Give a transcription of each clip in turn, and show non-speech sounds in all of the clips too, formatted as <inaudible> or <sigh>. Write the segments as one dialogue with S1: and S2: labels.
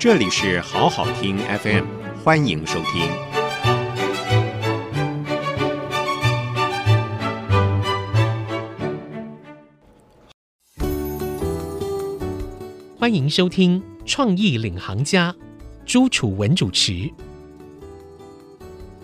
S1: 这里是好好听 FM，欢迎收听。
S2: 欢迎收听《创意领航家》，朱楚文主持。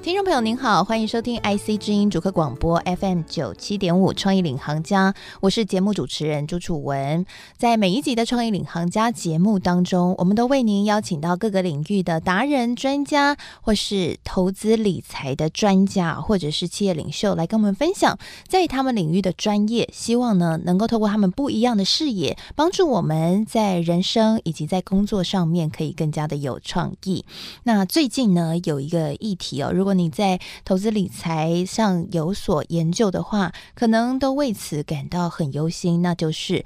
S3: 听众朋友您好，欢迎收听 IC 之音主客广播 FM 九七点五创意领航家，我是节目主持人朱楚文。在每一集的创意领航家节目当中，我们都为您邀请到各个领域的达人、专家，或是投资理财的专家，或者是企业领袖来跟我们分享在他们领域的专业，希望呢能够透过他们不一样的视野，帮助我们在人生以及在工作上面可以更加的有创意。那最近呢有一个议题哦，如果你在投资理财上有所研究的话，可能都为此感到很忧心，那就是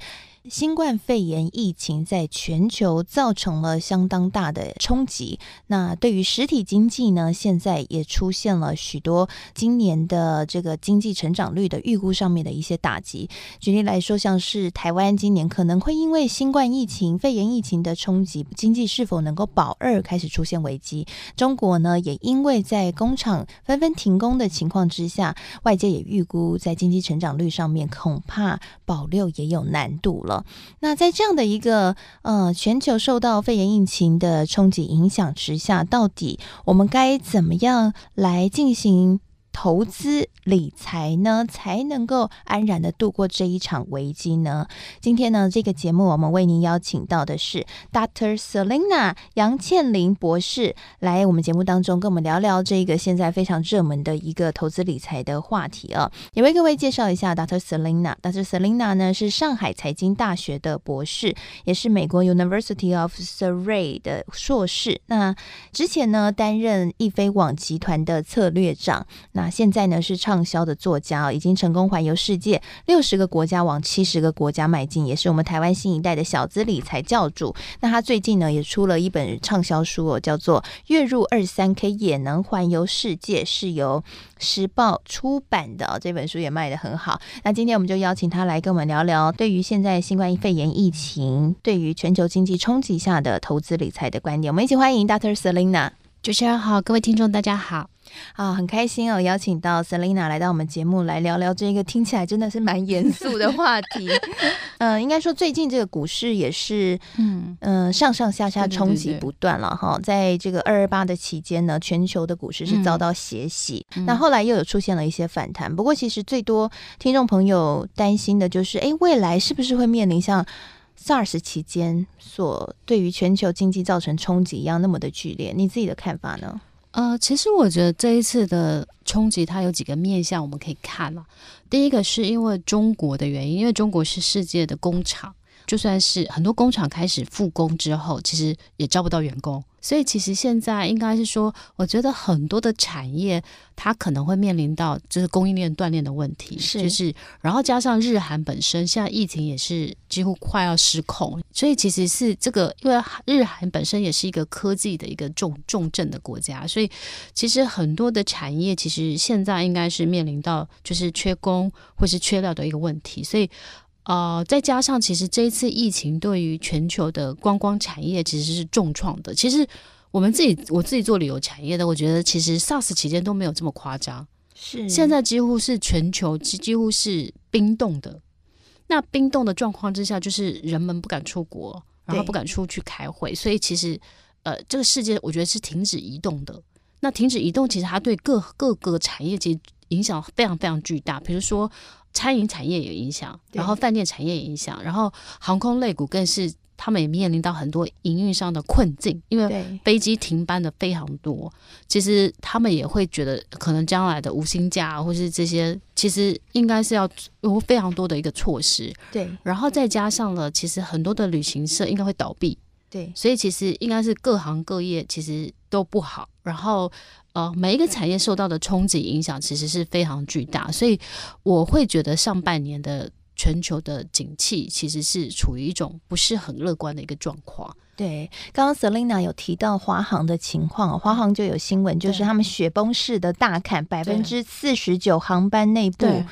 S3: 新冠肺炎疫情在全球造成了相当大的冲击。那对于实体经济呢，现在也出现了许多今年的这个经济成长率的预估上面的一些打击。举例来说，像是台湾今年可能会因为新冠疫情、肺炎疫情的冲击，经济是否能够保二开始出现危机。中国呢，也因为在工厂纷纷停工的情况之下，外界也预估在经济成长率上面恐怕保六也有难度了。那在这样的一个呃全球受到肺炎疫情的冲击影响之下，到底我们该怎么样来进行？投资理财呢，才能够安然的度过这一场危机呢？今天呢，这个节目我们为您邀请到的是 Dr. Selina 杨倩玲博士来我们节目当中跟我们聊聊这个现在非常热门的一个投资理财的话题啊。也为各位介绍一下 Dr. Selina。Dr. Selina 呢是上海财经大学的博士，也是美国 University of Surrey 的硕士。那之前呢担任易飞网集团的策略长。那现在呢是畅销的作家，已经成功环游世界六十个国家，往七十个国家迈进，也是我们台湾新一代的小资理财教主。那他最近呢也出了一本畅销书哦，叫做《月入二三 K 也能环游世界》，是由时报出版的。这本书也卖得很好。那今天我们就邀请他来跟我们聊聊，对于现在新冠肺炎疫情对于全球经济冲击下的投资理财的观点。我们一起欢迎 Dr. Selina。
S4: 主持人好，各位听众大家好。
S3: 啊，很开心哦，邀请到 Selina 来到我们节目来聊聊这个听起来真的是蛮严肃的话题。嗯，<laughs> 应该说最近这个股市也是，嗯嗯，上上下下冲击不断了哈。在这个二二八的期间呢，全球的股市是遭到血洗，那后来又有出现了一些反弹。不过，其实最多听众朋友担心的就是，哎，未来是不是会面临像 SARS 期间所对于全球经济造成冲击一样那么的剧烈？你自己的看法呢？
S4: 呃，其实我觉得这一次的冲击，它有几个面向我们可以看了。第一个是因为中国的原因，因为中国是世界的工厂，就算是很多工厂开始复工之后，其实也招不到员工。所以其实现在应该是说，我觉得很多的产业它可能会面临到就是供应链断裂的问题，
S3: 是
S4: 就是然后加上日韩本身现在疫情也是几乎快要失控，所以其实是这个，因为日韩本身也是一个科技的一个重重镇的国家，所以其实很多的产业其实现在应该是面临到就是缺工或是缺料的一个问题，所以。呃，再加上其实这一次疫情对于全球的观光产业其实是重创的。其实我们自己我自己做旅游产业的，我觉得其实 SARS 期间都没有这么夸张。
S3: 是
S4: 现在几乎是全球几几乎是冰冻的。那冰冻的状况之下，就是人们不敢出国，然后不敢出去开会，所以其实呃，这个世界我觉得是停止移动的。那停止移动，其实它对各各个产业其实影响非常非常巨大。比如说。餐饮产业有影响，然后饭店产业也影响，然后航空类股更是他们也面临到很多营运上的困境，因为飞机停班的非常多。其实他们也会觉得，可能将来的无薪假或是这些，其实应该是要有非常多的一个措施。
S3: 对，
S4: 然后再加上了，其实很多的旅行社应该会倒闭。
S3: 对，
S4: 所以其实应该是各行各业其实都不好，然后。呃，每一个产业受到的冲击影响其实是非常巨大，所以我会觉得上半年的全球的景气其实是处于一种不是很乐观的一个状况。
S3: 对，刚刚 Selina 有提到华航的情况，华航就有新闻，就是他们雪崩式的大砍百分之四十九航班内部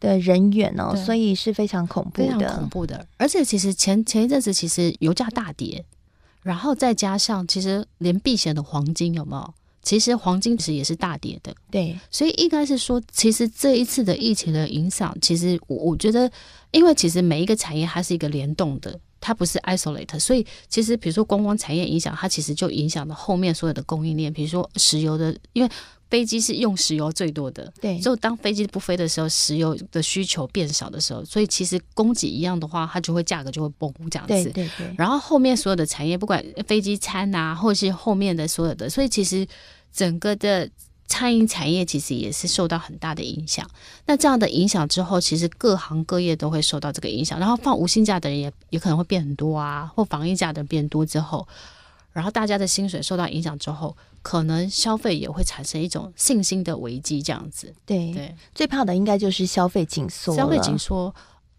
S3: 的人员哦，所以是非常恐怖的，
S4: 非常恐怖的。而且其实前前一阵子其实油价大跌。然后再加上其实连避险的黄金有没有？其实黄金其实也是大跌的，
S3: 对，
S4: 所以应该是说，其实这一次的疫情的影响，其实我我觉得，因为其实每一个产业它是一个联动的，它不是 isolate，所以其实比如说观光产业影响，它其实就影响了后面所有的供应链，比如说石油的，因为飞机是用石油最多的，
S3: 对，
S4: 就当飞机不飞的时候，石油的需求变少的时候，所以其实供给一样的话，它就会价格就会崩这样
S3: 对
S4: 子。
S3: 对对，
S4: 然后后面所有的产业，不管飞机餐啊，或是后面的所有的，所以其实整个的餐饮产业其实也是受到很大的影响。那这样的影响之后，其实各行各业都会受到这个影响。然后放无薪假的人也也可能会变很多啊，或防疫假的人变多之后，然后大家的薪水受到影响之后，可能消费也会产生一种信心的危机，这样子。
S3: 对
S4: 对，
S3: 最怕的应该就是消费紧缩，
S4: 消费紧缩，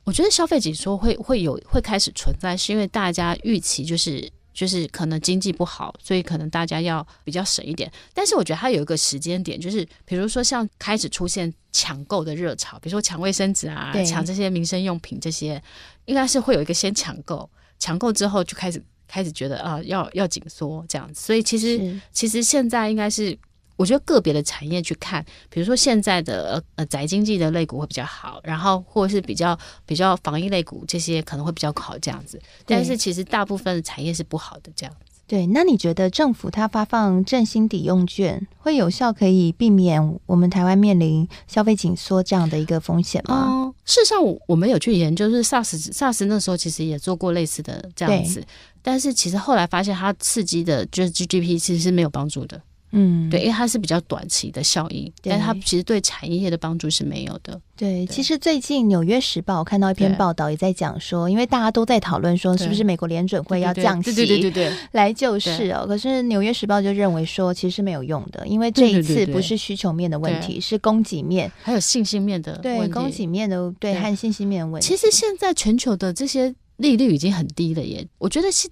S4: 我觉得消费紧缩会会有会开始存在，是因为大家预期就是就是可能经济不好，所以可能大家要比较省一点。但是我觉得它有一个时间点，就是比如说像开始出现抢购的热潮，比如说抢卫生纸啊，抢这些民生用品这些，应该是会有一个先抢购，抢购之后就开始开始觉得啊要要紧缩这样子。所以其实其实现在应该是，我觉得个别的产业去看，比如说现在的呃呃宅经济的类股会比较好，然后或者是比较比较防疫类股这些可能会比较好这样子。但是其实大部分的产业是不好的这样子。
S3: 对，那你觉得政府它发放振兴抵用券会有效，可以避免我们台湾面临消费紧缩这样的一个风险吗？
S4: 嗯，事实上我我们有去研究，就是 SARS SARS 那时候其实也做过类似的这样子，但是其实后来发现它刺激的就是 GDP 其实是没有帮助的。
S3: 嗯，
S4: 对，因为它是比较短期的效应，
S3: 对。
S4: 但它其实对产业的帮助是没有的。
S3: 对，其实最近《纽约时报》我看到一篇报道，也在讲说，因为大家都在讨论说，是不是美国联准会要降息，
S4: 对对对对对，
S3: 来救市哦。可是《纽约时报》就认为说，其实是没有用的，因为这一次不是需求面的问题，是供给面，
S4: 还有信心面的
S3: 对
S4: 问题。
S3: 供给面的对
S4: 对。
S3: 和信心面的问题。
S4: 其实现在全球的这些利率已经很低了耶，我觉得是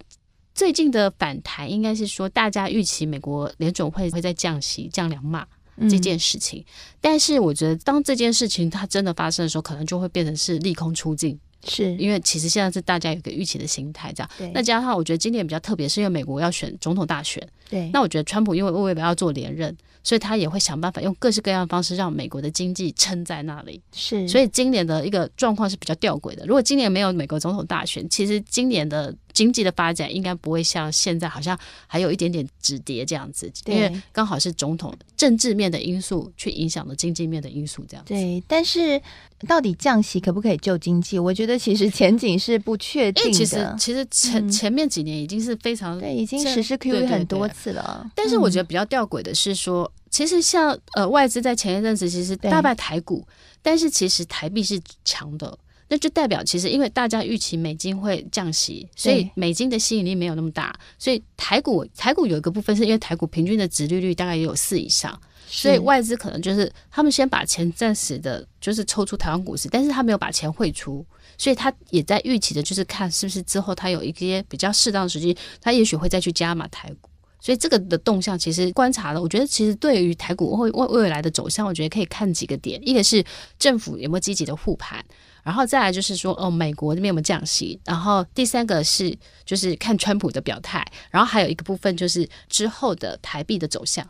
S4: 最近的反弹应该是说大家预期美国联总会会在降息、降两码
S3: 嗯
S4: 这件事情，但是我觉得当这件事情它真的发生的时候，可能就会变成是利空出尽，
S3: 是
S4: 因为其实现在是大家有一个预期的心态这样。
S3: 对
S4: 那加上我觉得今年比较特别，是因为美国要选总统大选，
S3: 对
S4: 那我觉得川普因为为了要做连任，所以他也会想办法用各式各样的方式让美国的经济撑在那里。
S3: 是，
S4: 所以今年的一个状况是比较吊诡的。如果今年没有美国总统大选，其实今年的经济的发展应该不会像现在好像还有一点点止跌这样子，因为刚好是总统政治面的因素去影响了经济面的因素这样子。
S3: 对，但是到底降息可不可以救经济？我觉得其实前景是不确定
S4: 的其实
S3: 的。
S4: 其实前、
S3: 嗯
S4: 前面几年已经是非常
S3: 对，已经
S4: 这
S3: 实施
S4: 对
S3: QE 很多
S4: 对
S3: 次了。
S4: 但是我觉
S3: 得，
S4: 比较吊诡的是说，其实像呃外资在前一阵子其实大败台股，但是其实台币是强的，那就代表其实因为大家预期美金会降息，所以美金的吸引力没有那么大，所以台股台股有一个部分是因为台股平均的值利率大概也有四以上，所以外资可能就是他们先把钱暂时的，就是抽出台湾股市，但是他没有把钱汇出，所以他也在预期的就是看是不是之后他有一些比较适当的时机，他也许会再去加码台股。所以这个的动向其实观察了，我觉得其实对于台股未未未来的走向，我觉得可以看几个点，一个是政府有没有积极的护盘，然后再来就是说哦美国这边有没有降息，然后第三个是就是看川普的表态，然后还有一个部分就是之后的台币的走向。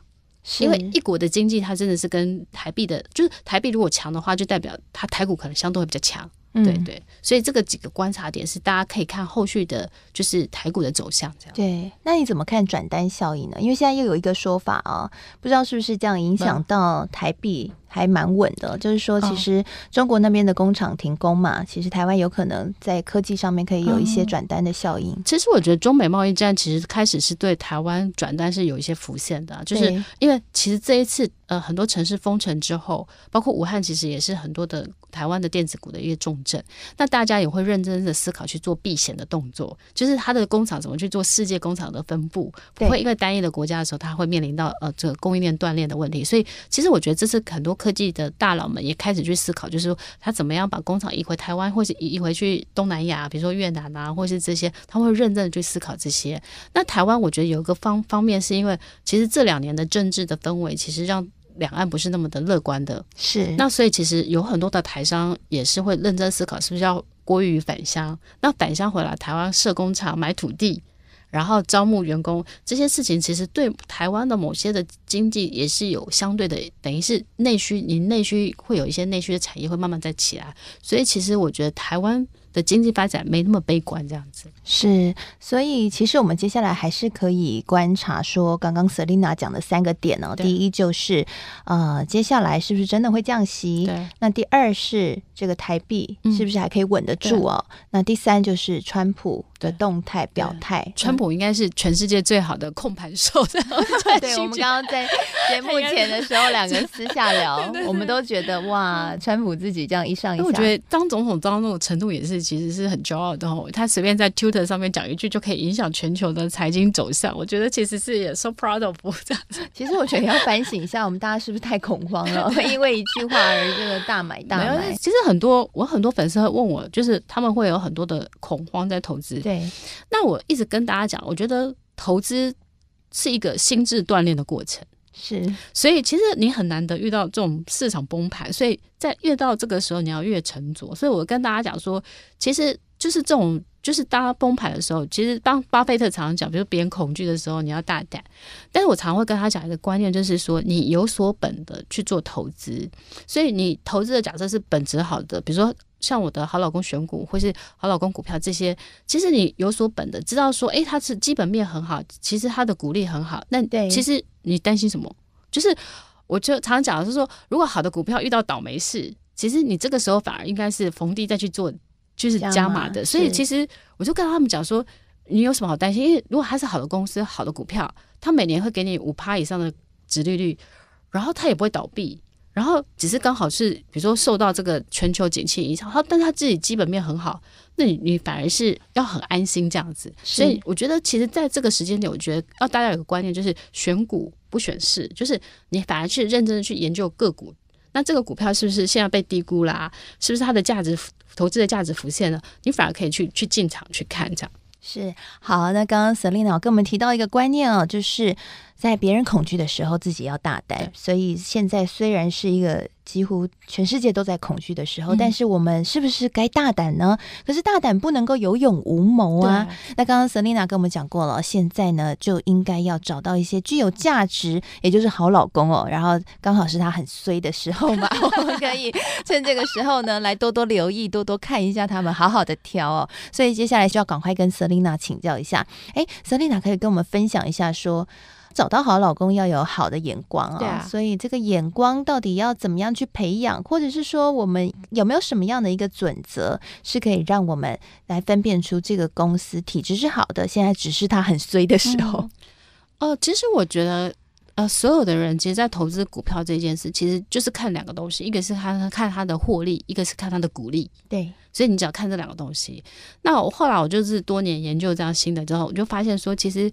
S4: 因为一国的经济它真的是跟台币的，就是台币如果强的话，就代表它台股可能相对会比较强，
S3: 嗯。
S4: 对对，所以这个几个观察点是大家可以看后续的，就是台股的走向这样。
S3: 对，那你怎么看转单效应呢？因为现在又有一个说法啊，不知道是不是这样影响到台币还蛮稳的，就是说其
S4: 哦
S3: 实中国那边的工厂停工嘛，其实台湾有可能在科技上面可以有一些
S4: 嗯
S3: 转单的效应。
S4: 其实我觉得中美贸易战其实开始是对台湾转单是有一些浮现的啊、就是因为其实这一次呃很多城市封城之后，包括武汉其实也是很多的台湾的电子股的一个重镇，那大家也会认真的思考去做避险的动作，就是它的工厂怎么去做世界工厂的分布，不会因为单一的国家的时候，它会面临到呃这个供应链断裂的问题。所以其实我觉得这是很多科技的大佬们也开始去思考，就是说他怎么样把工厂移回台湾，或是移移回去东南亚，比如说越南啊，或是这些，他会认真的去思考这些。那台湾我觉得有一个方方面是因为其实这两年的政治的氛围，其实让两岸不是那么的乐观的。
S3: 是，
S4: 那所以其实有很多的台商也是会认真思考，是不是要归于返乡？那返乡回来，台湾设工厂、买土地，然后招募员工这些事情，其实对台湾的某些的经济也是有相对的，等于是内需，你内需会有一些内需的产业会慢慢在起来，所以其实我觉得台湾。的经济发展没那么悲观，这样子
S3: 是，所以其实我们接下来还是可以观察说，刚刚 Selina 讲的三个点哦，第一就是呃，接下来是不是真的会降息？
S4: 对，
S3: 那第二是这个台币是不是还可以稳得住哦？那第三就是川普的动态表态，
S4: 川普应该是全世界最好的控盘手。<laughs>
S3: 对，我们刚刚在 <laughs> 节目前的时候，两个人私下聊，<laughs> 我们都觉得哇，川普自己这样一上一下，
S4: 我觉得当总统当那种程度也是。其实是很骄傲的哦，他随便在 Twitter 上面讲一句就可以影响全球的财经走向。我觉得其实是也 so proud of 这样子。
S3: 其实我觉得要反省一下，我们大家是不是太恐慌了？因为一句话而这个大买大买。
S4: 其实很多我很多粉丝会问我，就是他们会有很多的恐慌在投资。
S3: 对，
S4: 那我一直跟大家讲，我觉得投资是一个心智锻炼的过程。
S3: 是，
S4: 所以其实你很难得遇到这种市场崩盘，所以在越到这个时候，你要越沉着。所以我跟大家讲说，其实就是这种，就是当它崩盘的时候，其实当巴菲特常常讲，比如别人恐惧的时候，你要大胆。但是我常会跟他讲一个观念，就是说你有所本的去做投资。所以你投资的假设是本质好的，比如说。像我的好老公选股，或是好老公股票这些，其实你有所本的，知道说，哎，他是基本面很好，其实他的股利很好。那其实你担心什么？就是我就常常讲的是说，如果好的股票遇到倒霉事，其实你这个时候反而应该是逢低再去做，就是加码的。所以其实我就跟他们讲说，你有什么好担心？因为如果它是好的公司、好的股票，它每年会给你五趴以上的值利率，然后它也不会倒闭。然后只是刚好是，比如说受到这个全球景气影响，他但他自己基本面很好，那你你反而是要很安心这样子。所以我觉得，其实在这个时间点，我觉得要大家有个观念，就是选股不选市，就是你反而去认真的去研究个股。那这个股票是不是现在被低估啦？是不是它的价值投资的价值浮现了？你反而可以去去进场去看这样。
S3: 是好，那刚刚 Selina 跟我们提到一个观念哦，就是。在别人恐惧的时候，自己要大胆。所以现在虽然是一个几乎全世界都在恐惧的时候，但是我们是不是该大胆呢？可是大胆不能够有勇无谋啊。那刚刚 Selina 跟我们讲过了，现在呢就应该要找到一些具有价值，也就是好老公哦。然后刚好是他很衰的时候嘛，<laughs> 我们可以趁这个时候呢来多多留意，多多看一下他们，好好的挑哦。所以接下来需要赶快跟 Selina 请教一下。哎，Selina 可以跟我们分享一下说。找到好老公要有好的眼光啊，所以这个眼光到底要怎么样去培养，或者是说我们有没有什么样的一个准则，是可以让我们来分辨出这个公司体质是好的，现在只是它很衰的时候。
S4: 哦，其实我觉得，呃，所有的人其实，在投资股票这件事，其实就是看两个东西，一个是看看他的获利，一个是看他的股利。
S3: 对，
S4: 所以你只要看这两个东西。那我后来我就是多年研究这样新的之后，我就发现说，其实。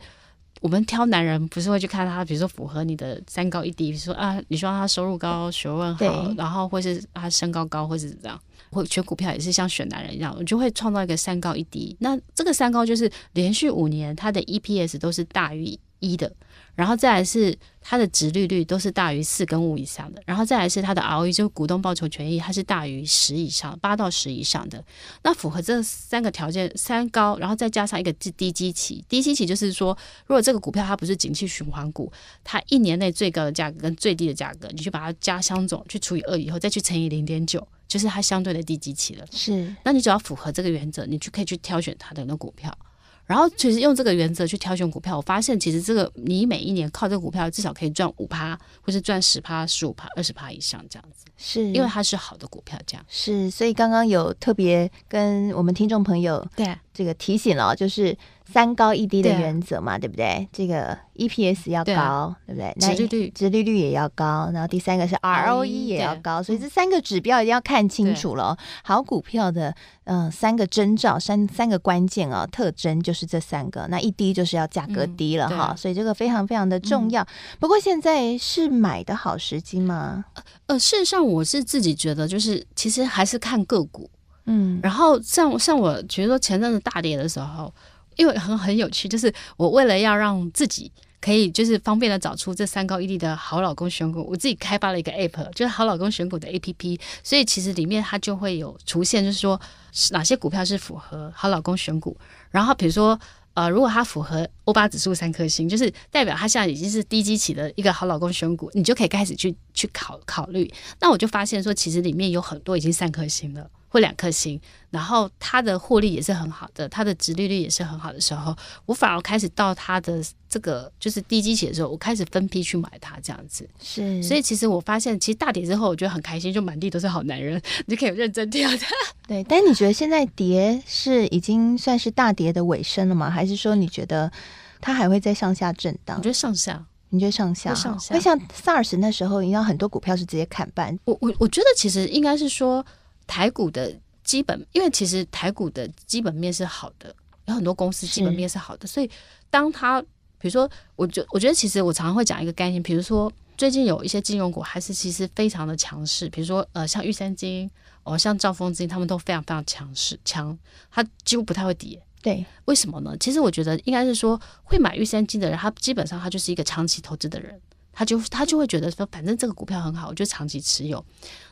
S4: 我们挑男人不是会去看他，比如说符合你的三高一低，比如说啊，你说他收入高、学问好，然后或是他身高高，或是怎样。或选股票也是像选男人一样，我就会创造一个三高一低。那这个三高就是连续五年他的 EPS 都是大于一的。然后再来是它的值利率都是大于四跟五以上的，然后再来是它的 ROE 就是股东报酬权益，它是大于十以上，八到十以上的。那符合这三个条件，三高，然后再加上一个低基期，低基期就是说，如果这个股票它不是景气循环股，它一年内最高的价格跟最低的价格，你去把它加相总去除以二以后，再去乘以零点九，就是它相对的低基期了。
S3: 是，
S4: 那你只要符合这个原则，你就可以去挑选它的那股票。然后其实用这个原则去挑选股票，我发现其实这个你每一年靠这个股票至少可以赚五趴，或是赚十趴、十五趴、二十趴以上这样子，
S3: 是
S4: 因为它是好的股票，这样
S3: 是。所以刚刚有特别跟我们听众朋友
S4: 对
S3: 这个提醒了，就是三高一低的原则嘛，对不对？这个。EPS 要高，对不对？
S4: 那利率、
S3: 殖利率也要高，然后第三个是 ROE 也要高，所以这三个指标一定要看清楚了。好股票的，嗯，三个征兆，三三个关键啊，特征就是这三个。那一低就是要价格低了哈，所以这个非常非常的重要。不过现在是买的好时机吗？
S4: 呃，事实上我是自己觉得，就是其实还是看个股，嗯，然后像像我觉得说前阵子大跌的时候，因为很很有趣，就是我为了要让自己。可以就是方便的找出这三高一低的好老公选股，我自己开发了一个 app，就是好老公选股的 app，所以其实里面它就会有出现，就是说哪些股票是符合好老公选股，然后比如说呃，如果它符合欧巴指数三颗星，就是代表它现在已经是低基期的一个好老公选股，你就可以开始去去考考虑。那我就发现说，其实里面有很多已经三颗星了。或两颗星，然后它的获利也是很好的，它的值利率也是很好的时候，我反而开始到它的这个就是低基期的时候，我开始分批去买它这样子。
S3: 是，
S4: 所以其实我发现，其实大跌之后，我觉得很开心，就满地都是好男人，<laughs> 你就可以认真跳的。<laughs>
S3: 对，但你觉得现在跌是已经算是大跌的尾声了吗？还是说你觉得它还会再上下震荡？
S4: 我觉得上下，
S3: 你觉得上下？
S4: 上下
S3: 会像 SARS 那时候一样，很多股票是直接砍半。
S4: 我我我觉得其实应该是说台股的。基本，因为其实台股的基本面是好的，有很多公司基本面是好的，所以当它比如说，我觉我觉得其实我常常会讲一个概念，比如说最近有一些金融股还是其实非常的强势，比如说呃像玉山金哦，像兆丰金，他们都非常非常强势强，它几乎不太会跌。
S3: 对，
S4: 为什么呢？其实我觉得应该是说会买玉山金的人，他基本上他就是一个长期投资的人。他就他就会觉得说，反正这个股票很好，我就长期持有。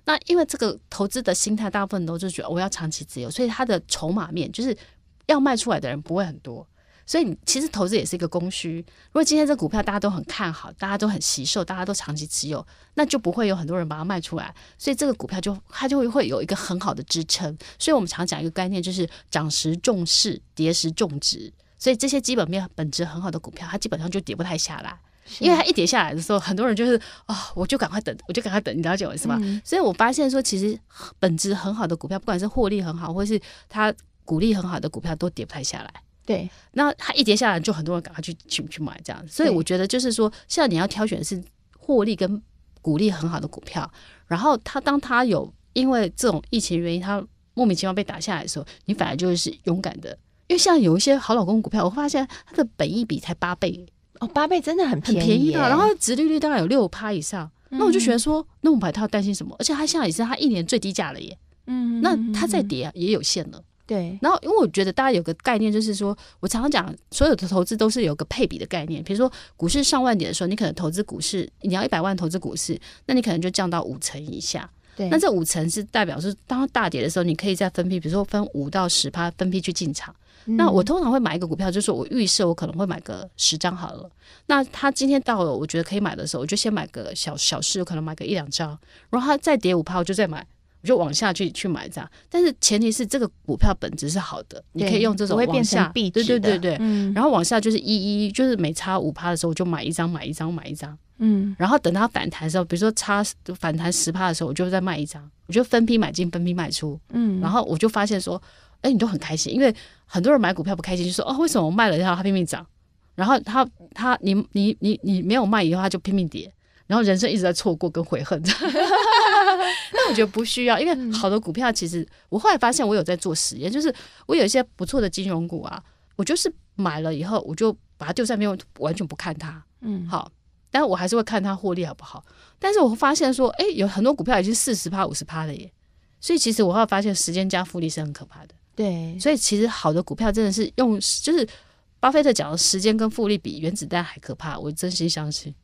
S4: 那因为这个投资的心态，大部分都就觉得我要长期持有，所以他的筹码面就是要卖出来的人不会很多。所以你其实投资也是一个供需。如果今天这股票大家都很看好，大家都很惜售，大家都长期持有，那就不会有很多人把它卖出来。所以这个股票就它就会会有一个很好的支撑。所以我们常讲一个概念，就是涨时重视，跌时重值。所以这些基本面本质很好的股票，它基本上就跌不太下来。因为它一跌下来的时候，很多人就是啊，我就赶快等，我就赶快等，你了解我意思吗？所以我发现说，其实本质很好的股票，不管是获利很好，或是它股利很好的股票，都跌不太下来。
S3: 对，
S4: 那它一跌下来，就很多人赶快去去去买这样。所以我觉得就是说，现在你要挑选的是获利跟股利很好的股票，然后它当它有因为这种疫情原因，它莫名其妙被打下来的时候，你反而就是勇敢的，因为像有一些好老公股票，我发现它的本益比才八倍。
S3: 哦，八倍真的很
S4: 很
S3: 便
S4: 宜的，然后殖利率大概有六趴以上，那我就觉得说，那我们它要担心什么？而且它现在也是它一年最低价了耶，嗯，那它再跌也有限了，
S3: 对。
S4: 然后因为我觉得大家有个概念，就是说我常常讲，所有的投资都是有个配比的概念。比如说股市上万点的时候，你可能投资股市，你要一百万投资股市，那你可能就降到五成以下。
S3: 对。
S4: 那这五成是代表是当大跌的时候，你可以再分批，比如说分五到十趴分批去进场。那我通常会买一个股票，就是我预设我可能会买个十张好了。那它今天到了，我觉得可以买的时候，我就先买个小小市，可能买个一两张。然后它再跌五趴，我就再买，我就往下去去买这样。但是前提是这个股票本质是好的，你可以用这种往下，对对对对。然后往下就是一一，就是每差五趴的时候，我就买一张，买一张，买一张。嗯。然后等它反弹的时候，比如说差反弹十趴的时候，我就再卖一张，我就分批买进，分批卖出。嗯。然后我就发现说。哎，你都很开心，因为很多人买股票不开心，就说哦，为什么我卖了以后它拼命涨，然后它它你你你你没有卖以后它就拼命跌，然后人生一直在错过跟悔恨。<laughs> 那我觉得不需要，因为好的股票其实我后来发现我有在做实验，就是我有一些不错的金融股啊，我就是买了以后我就把它丢在那边，完全不看它。嗯，好，但我还是会看它获利好不好。但是我发现说，哎，有很多股票已经四十趴五十趴了耶，所以其实我会发现时间加复利是很可怕的。
S3: 对，
S4: 所以其实好的股票真的是用，就是巴菲特讲的时间跟复利比原子弹还可怕，我真心相信。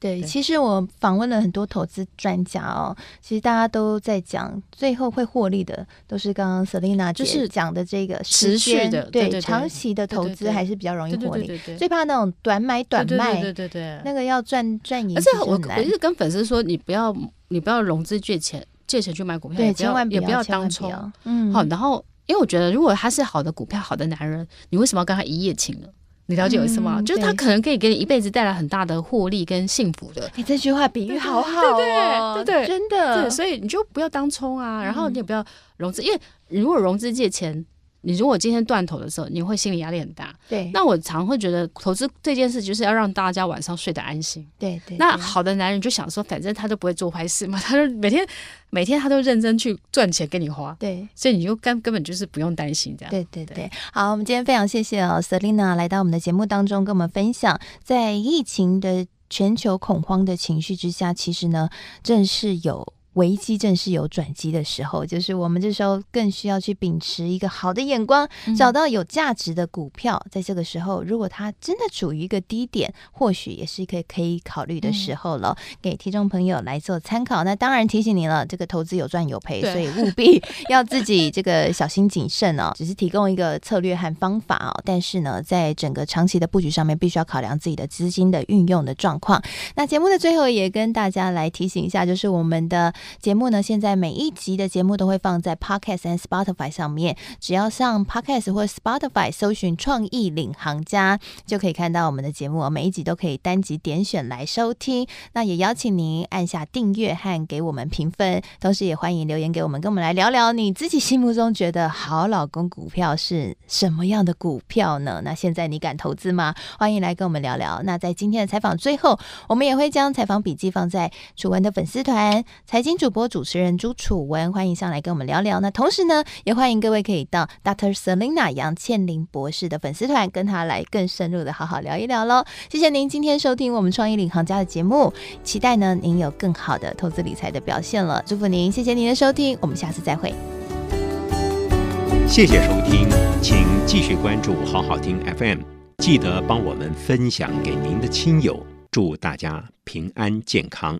S3: 对，其实我访问了很多投资专家哦，其实大家都在讲，最后会获利的都是刚刚 Selina 就是讲的这个
S4: 持续的，
S3: 对长期的投资还是比较容易获利，最怕那种短买短卖，
S4: 对对对，
S3: 那个要赚赚赢。
S4: 而且我我是跟粉丝说，你不要你不要融资借钱借钱去买股票，
S3: 对，千万
S4: 也不要。当冲，嗯，好，然后。因为我觉得，如果他是好的股票、好的男人，你为什么要跟他一夜情呢？你了解我意思吗？就是他可能可以给你一辈子带来很大的获利跟幸福的。
S3: 你这句话比喻好好
S4: 哦，对对，
S3: 真的。
S4: 对，所以你就不要当冲啊，然后你也不要融资，因为如果融资借钱。你如果今天断头的时候，你会心理压力很大。
S3: 对，
S4: 那我常会觉得投资这件事就是要让大家晚上睡得安心。
S3: 对对。
S4: 那好的男人就想说，反正他都不会做坏事嘛，<laughs> 他就每天每天他都认真去赚钱给你花。
S3: 对，
S4: 所以你就根根本就是不用担心这样。
S3: 对对对。好，我们今天非常谢谢哦，Selina 来到我们的节目当中，跟我们分享在疫情的全球恐慌的情绪之下，其实呢，正是有。危机正是有转机的时候，就是我们这时候更需要去秉持一个好的眼光，
S4: 嗯
S3: 找到有价值的股票。在这个时候，如果它真的处于一个低点，或许也是一个可以考虑的时候了。给听众朋友来做参考。那当然提醒您了，这个投资有赚有赔，所以务必 <laughs> 要自己这个小心谨慎哦。只是提供一个策略和方法哦，但是呢，在整个长期的布局上面，必须要考量自己的资金的运用的状况。那节目的最后也跟大家来提醒一下，就是我们的节目呢，现在每一集的节目都会放在 Podcast 和 Spotify 上面，只要上 Podcast 或 Spotify 搜寻“创意领航家”，就可以看到我们的节目。每一集都可以单集点选来收听。那也邀请您按下订阅和给我们评分，同时也欢迎留言给我们，跟我们来聊聊你自己心目中觉得好老公股票是什么样的股票呢？那现在你敢投资吗？欢迎来跟我们聊聊。那在今天的采访最后，我们也会将采访笔记放在楚文的粉丝团，财经主播主持人朱楚文，欢迎上来跟我们聊聊。那同时呢，也欢迎各位可以到 Dr. Selina 杨倩玲博士的粉丝团，跟他来更深入的好好聊一聊喽。谢谢您今天收听我们创意领航家的节目，期待呢您有更好的投资理财的表现了。祝福您，谢谢您的收听，我们下次再会。
S1: 谢谢收听，请继续关注好好听 FM，记得帮我们分享给您的亲友，祝大家平安健康。